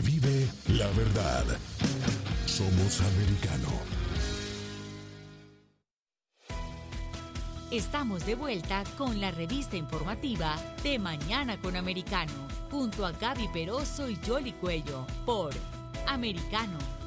vive la verdad. Somos americano. Estamos de vuelta con la revista informativa de Mañana con Americano, junto a Gaby Peroso y Jolly Cuello, por Americano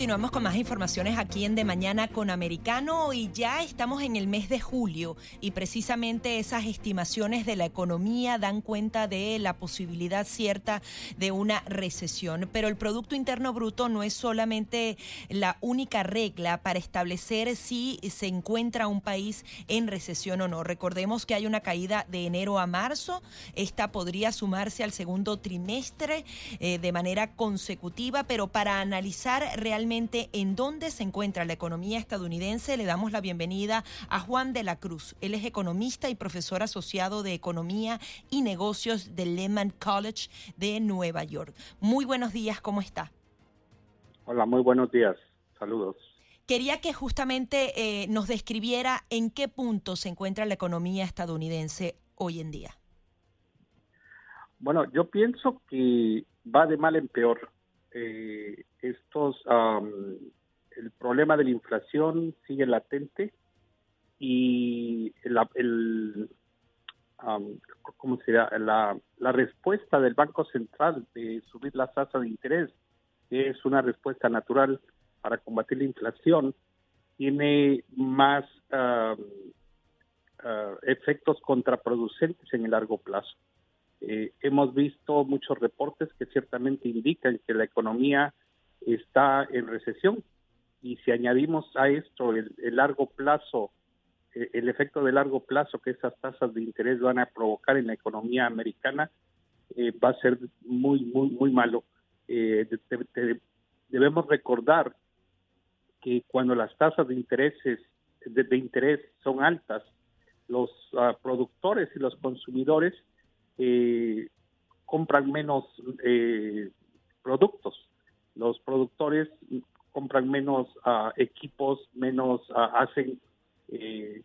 Continuamos con más informaciones aquí en De Mañana con Americano y ya estamos en el mes de julio y precisamente esas estimaciones de la economía dan cuenta de la posibilidad cierta de una recesión. Pero el Producto Interno Bruto no es solamente la única regla para establecer si se encuentra un país en recesión o no. Recordemos que hay una caída de enero a marzo. Esta podría sumarse al segundo trimestre eh, de manera consecutiva, pero para analizar realmente en dónde se encuentra la economía estadounidense, le damos la bienvenida a Juan de la Cruz. Él es economista y profesor asociado de Economía y Negocios del Lehman College de Nueva York. Muy buenos días, ¿cómo está? Hola, muy buenos días. Saludos. Quería que justamente eh, nos describiera en qué punto se encuentra la economía estadounidense hoy en día. Bueno, yo pienso que va de mal en peor eh, estos el problema de la inflación sigue latente y la, el ¿cómo La, respuesta del Banco Central de subir la tasa de interés, que es una respuesta natural para combatir la inflación, tiene más efectos contraproducentes en el largo plazo. Eh, hemos visto muchos reportes que ciertamente indican que la economía está en recesión y si añadimos a esto el, largo plazo, eh, el efecto de largo plazo que esas tasas de interés van a provocar en la economía americana, eh, va a ser muy, muy, muy malo. debemos recordar que cuando las tasas de intereses de, interés son altas, los ah, productores y los consumidores eh, compran menos eh, productos. Los productores compran menos uh, equipos, menos uh, hacen eh,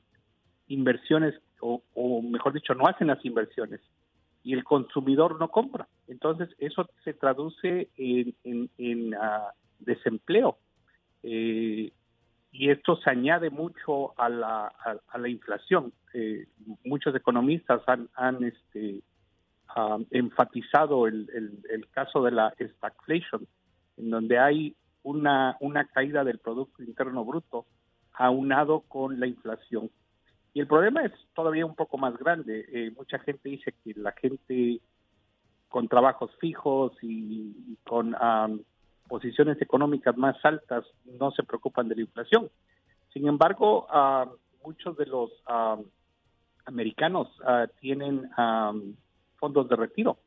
inversiones o, mejor dicho, no hacen las inversiones y el consumidor no compra. Entonces eso se traduce en, en, uh, desempleo eh, y esto se añade mucho a la, a la inflación. Eh, muchos economistas han, han este, enfatizado el, el, caso de la stagflation, en donde hay una, una caída del Producto Interno Bruto aunado con la inflación. Y el problema es todavía un poco más grande. Eh, mucha gente dice que la gente con trabajos fijos y, con posiciones económicas más altas no se preocupan de la inflación. Sin embargo, muchos de los americanos ah, tienen fondos de retiro.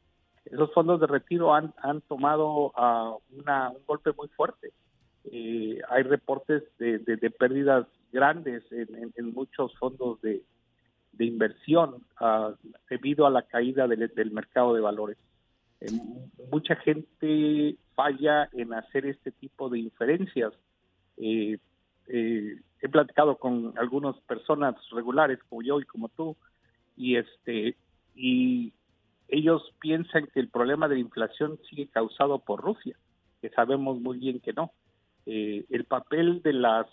Esos fondos de retiro han, han tomado uh, una, un golpe muy fuerte. Eh, hay reportes de, de, pérdidas grandes en, en, muchos fondos de, de inversión uh, debido a la caída del, del mercado de valores. Eh, mucha gente falla en hacer este tipo de inferencias. Eh, he platicado con algunas personas regulares como yo y como tú y este y ellos piensan que el problema de la inflación sigue causado por Rusia, que sabemos muy bien que no. Eh, el papel de las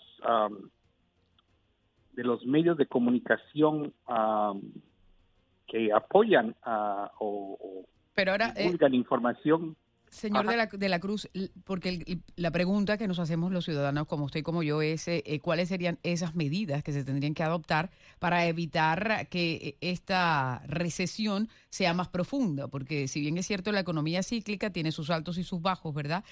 de los medios de comunicación que apoyan o, o Pero ahora, eh, divulgan información Señor de la, de la, Cruz, porque la pregunta que nos hacemos los ciudadanos como usted y como yo es eh, eh, cuáles serían esas medidas que se tendrían que adoptar para evitar que eh, esta recesión sea más profunda, porque si bien es cierto la economía cíclica tiene sus altos y sus bajos, ¿verdad?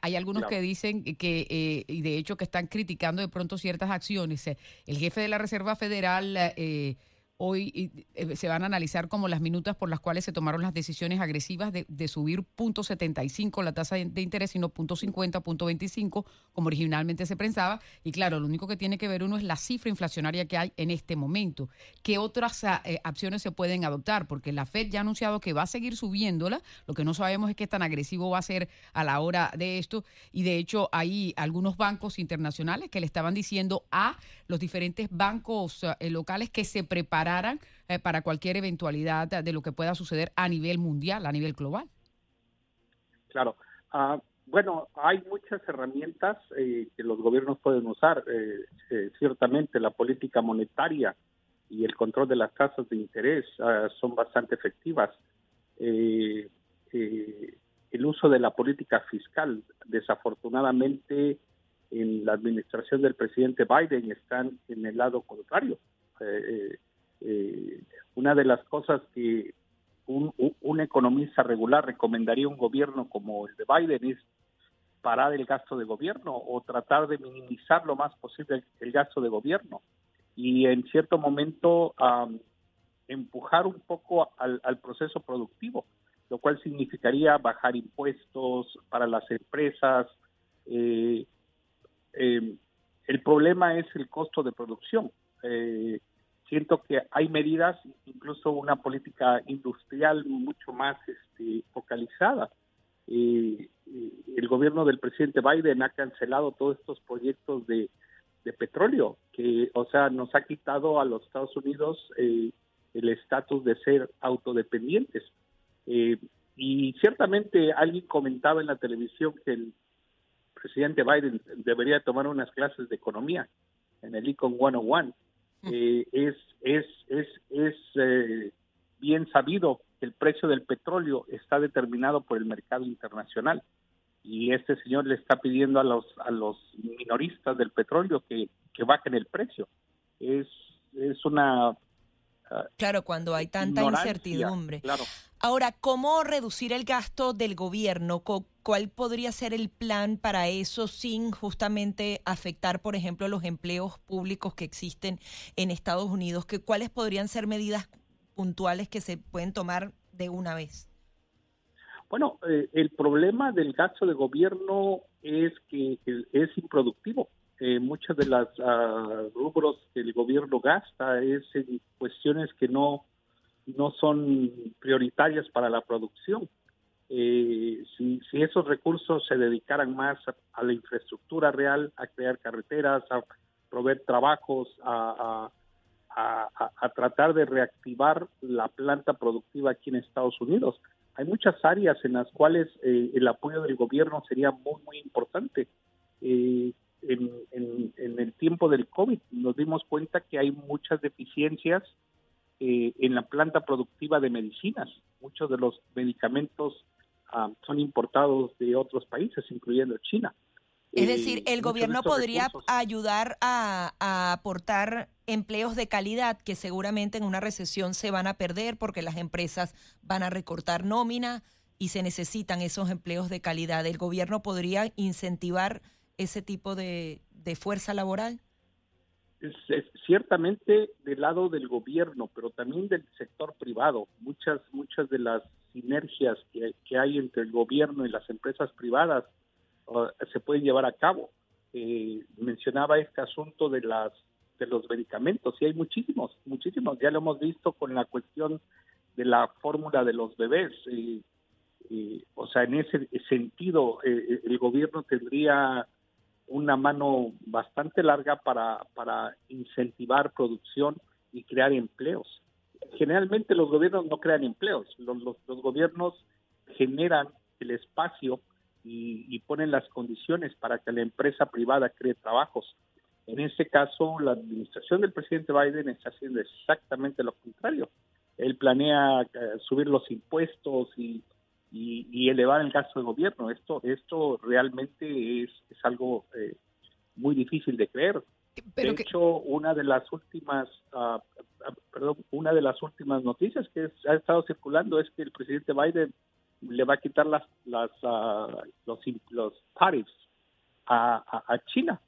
hay algunos que dicen que, y de hecho que están criticando de pronto ciertas acciones. El jefe de la Reserva Federal... Eh, Hoy eh, se van a analizar como las minutas por las cuales se tomaron las decisiones agresivas de, subir 0.75 la tasa de, interés, sino 0.50, 0.25, como originalmente se pensaba. Y claro, lo único que tiene que ver uno es la cifra inflacionaria que hay en este momento. ¿Qué otras ah, eh, acciones se pueden adoptar? Porque la Fed ya ha anunciado que va a seguir subiéndola. Lo que no sabemos es qué tan agresivo va a ser a la hora de esto. Y de hecho, hay algunos bancos internacionales que le estaban diciendo a los diferentes bancos ah, locales que se preparan eh, para cualquier eventualidad de lo que pueda suceder a nivel mundial, a nivel global. Claro. Ah, bueno, hay muchas herramientas eh, que los gobiernos pueden usar. Eh, ciertamente la política monetaria y el control de las tasas de interés ah, son bastante efectivas. el uso de la política fiscal, desafortunadamente, en la administración del presidente Biden están en el lado contrario. Eh, una de las cosas que un, economista regular recomendaría a un gobierno como el de Biden es parar el gasto de gobierno o tratar de minimizar lo más posible el, gasto de gobierno y en cierto momento empujar un poco al, proceso productivo, lo cual significaría bajar impuestos para las empresas, eh, eh, el problema es el costo de producción. Eh, siento que hay medidas, incluso una política industrial mucho más este, focalizada. Eh, el gobierno del presidente Biden ha cancelado todos estos proyectos de, petróleo, que, o sea, nos ha quitado a los Estados Unidos el estatus de ser autodependientes. y ciertamente alguien comentaba en la televisión que el presidente Biden debería tomar unas clases de economía en el Econ 101. Eh, es es, es, es eh, bien sabido que el precio del petróleo está determinado por el mercado internacional y este señor le está pidiendo a los a los minoristas del petróleo que, que bajen el precio. Es, es una Claro, cuando hay tanta incertidumbre. Claro. Ahora, ¿cómo reducir el gasto del gobierno? ¿Cuál podría ser el plan para eso sin justamente afectar, por ejemplo, los empleos públicos que existen en Estados Unidos? ¿Que, ¿Cuáles podrían ser medidas puntuales que se pueden tomar de una vez? Bueno, eh, el problema del gasto de gobierno es que es improductivo. Eh, muchas de las uh, rubros que el gobierno gasta es en cuestiones que no, no son prioritarias para la producción. Eh, si, esos recursos se dedicaran más a, la infraestructura real, a crear carreteras, a proveer trabajos, a, a, tratar de reactivar la planta productiva aquí en Estados Unidos, hay muchas áreas en las cuales eh, el apoyo del gobierno sería muy, muy importante. Eh, el tiempo del COVID nos dimos cuenta que hay muchas deficiencias eh, en la planta productiva de medicinas. Muchos de los medicamentos ah, son importados de otros países, incluyendo China. Es decir, eh, el gobierno podría ayudar a, a, aportar empleos de calidad que seguramente en una recesión se van a perder porque las empresas van a recortar nómina y se necesitan esos empleos de calidad. El gobierno podría incentivar ese tipo de, fuerza laboral? Es, ciertamente del lado del gobierno, pero también del sector privado. Muchas, muchas de las sinergias que, hay entre el gobierno y las empresas privadas uh, se pueden llevar a cabo. Eh, mencionaba este asunto de las de los medicamentos y hay muchísimos, muchísimos. Ya lo hemos visto con la cuestión de la fórmula de los bebés. o sea, en ese sentido, eh, el gobierno tendría una mano bastante larga para, para incentivar producción y crear empleos. Generalmente los gobiernos no crean empleos, los, los, gobiernos generan el espacio y, ponen las condiciones para que la empresa privada cree trabajos. En este caso, la administración del presidente Biden está haciendo exactamente lo contrario. Él planea eh, subir los impuestos y y, elevar el gasto de gobierno. Esto, esto realmente es, es algo eh, muy difícil de creer. de hecho, una de las últimas, ah, ah, perdón, una de las últimas noticias que ha estado circulando es que el presidente Biden le va a quitar las, las uh, los, los tariffs a, a, China.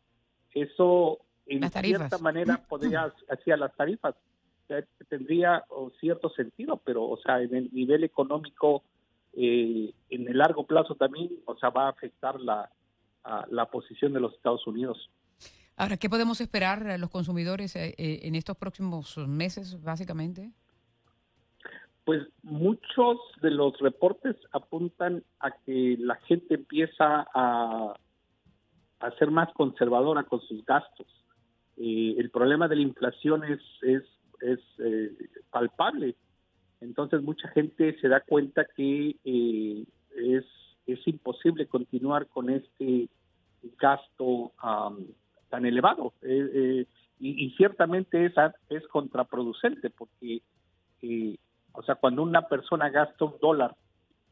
Eso, en cierta manera, podría hacia las tarifas tendría cierto sentido, pero, o sea, en el nivel económico eh, en el largo plazo también, o sea, va a afectar la, la posición de los Estados Unidos. Ahora, ¿qué podemos esperar los consumidores eh, eh, en estos próximos meses, básicamente? Pues muchos de los reportes apuntan a que la gente empieza a, a ser más conservadora con sus gastos. el problema de la inflación es, es es eh, palpable. Entonces mucha gente se da cuenta que eh, es, es imposible continuar con este gasto tan elevado. y, y, ciertamente esa es contraproducente porque, o sea, cuando una persona gasta un dólar,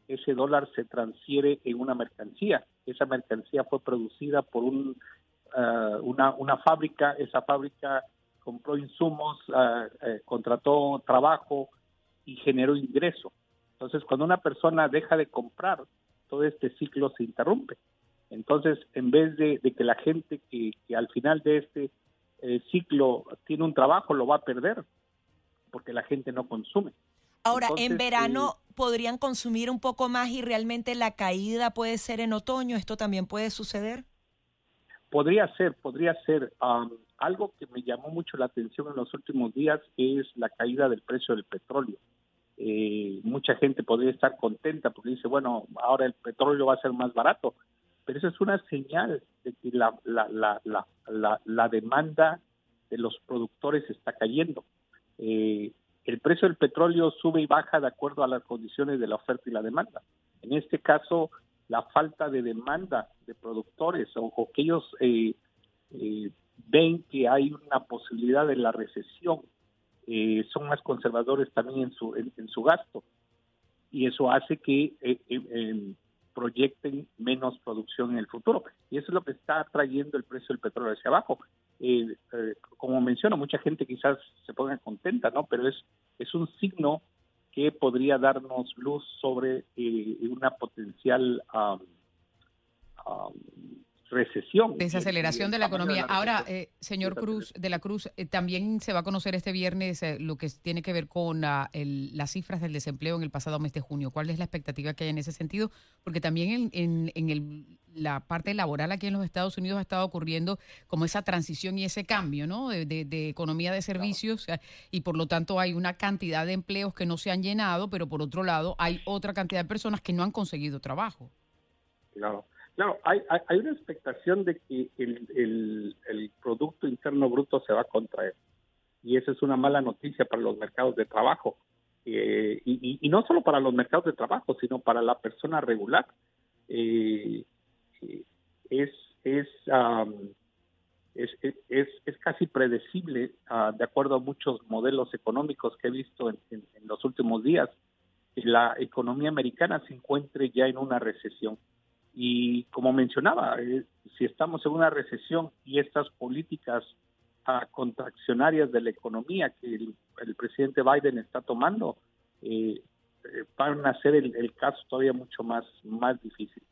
ese dólar se transfiere en una mercancía. Esa mercancía fue producida por un eh, una, una fábrica, esa fábrica compró insumos, eh, eh, contrató trabajo y generó ingreso. Entonces, cuando una persona deja de comprar, todo este ciclo se interrumpe. Entonces, en vez de, que la gente que, al final de este ciclo tiene un trabajo, lo va a perder, porque la gente no consume. Ahora, en verano podrían consumir un poco más y realmente la caída puede ser en otoño. ¿Esto también puede suceder? Podría ser, podría ser. algo que me llamó mucho la atención en los últimos días es la caída del precio del petróleo. Eh, mucha gente podría estar contenta porque dice, bueno, ahora el petróleo va a ser más barato, pero eso es una señal de que la, la, la, la, la demanda de los productores está cayendo. Eh, el precio del petróleo sube y baja de acuerdo a las condiciones de la oferta y la demanda. En este caso, la falta de demanda de productores o, que ellos eh, eh, ven que hay una posibilidad de la recesión, eh, son más conservadores también en su, en, su gasto y eso hace que proyecten menos producción en el futuro. Y eso es lo que está trayendo el precio del petróleo hacia abajo. como menciono, mucha gente quizás se ponga contenta, ¿no? Pero es, es un signo que podría darnos luz sobre eh, una potencial recesión. Desaceleración de la economía. Ahora, eh, señor Cruz de la Cruz, eh, también se va a conocer este viernes lo que tiene que ver con las cifras del desempleo en el pasado mes de junio. ¿Cuál es la expectativa que hay en ese sentido? Porque también en, en el la parte laboral aquí en los Estados Unidos ha estado ocurriendo como esa transición y ese cambio, ¿no? De, economía de servicios y por lo tanto hay una cantidad de empleos que no se han llenado, pero por otro lado hay otra cantidad de personas que no han conseguido trabajo. Claro, claro, hay, una expectación de que el, Producto Interno Bruto se va a contraer y esa es una mala noticia para los mercados de trabajo. Eh, y, no solo para los mercados de trabajo, sino para la persona regular. Eh, es, es, es, es, casi predecible, ah, de acuerdo a muchos modelos económicos que he visto en, los últimos días, que la economía americana se encuentre ya en una recesión. Y como mencionaba, eh, si estamos en una recesión y estas políticas contraccionarias de la economía que el, presidente Biden está tomando, eh, eh, van a hacer el, el, caso todavía mucho más, más difícil.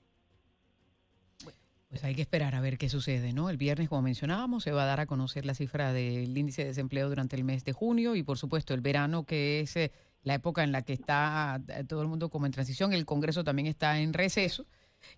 Pues hay que esperar a ver qué sucede, ¿no? El viernes, como mencionábamos, se va a dar a conocer la cifra del índice de desempleo durante el mes de junio y, por supuesto, el verano, que es la época en la que está todo el mundo como en transición. El Congreso también está en receso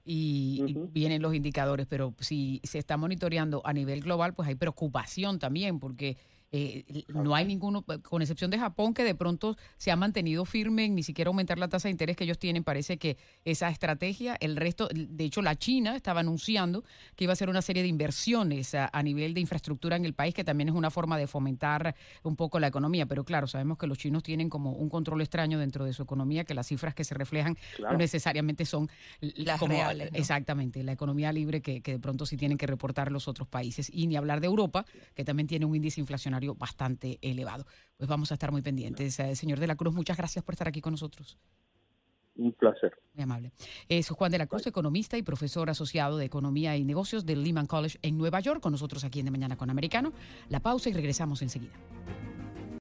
y, y, vienen los indicadores, pero si se está monitoreando a nivel global, pues hay preocupación también porque eh, no hay ninguno, con excepción de Japón, que de pronto se ha mantenido firme en ni siquiera aumentar la tasa de interés que ellos tienen. Parece que esa estrategia, el resto, de hecho la China estaba anunciando que iba a hacer una serie de inversiones a, nivel de infraestructura en el país, que también es una forma de fomentar un poco la economía. Pero claro, sabemos que los chinos tienen como un control extraño dentro de su economía, que las cifras que se reflejan no necesariamente son las reales. Exactamente, la economía libre que, que de pronto sí tienen que reportar los otros países. Y ni hablar de Europa, que también tiene un índice inflacionario bastante elevado. Pues vamos a estar muy pendientes. Eh, señor de la Cruz, muchas gracias por estar aquí con nosotros. Un placer. Muy amable. Es Juan de la Cruz, economista y profesor asociado de Economía y Negocios del Lehman College en Nueva York, con nosotros aquí en De Mañana con Americano. La pausa y regresamos enseguida.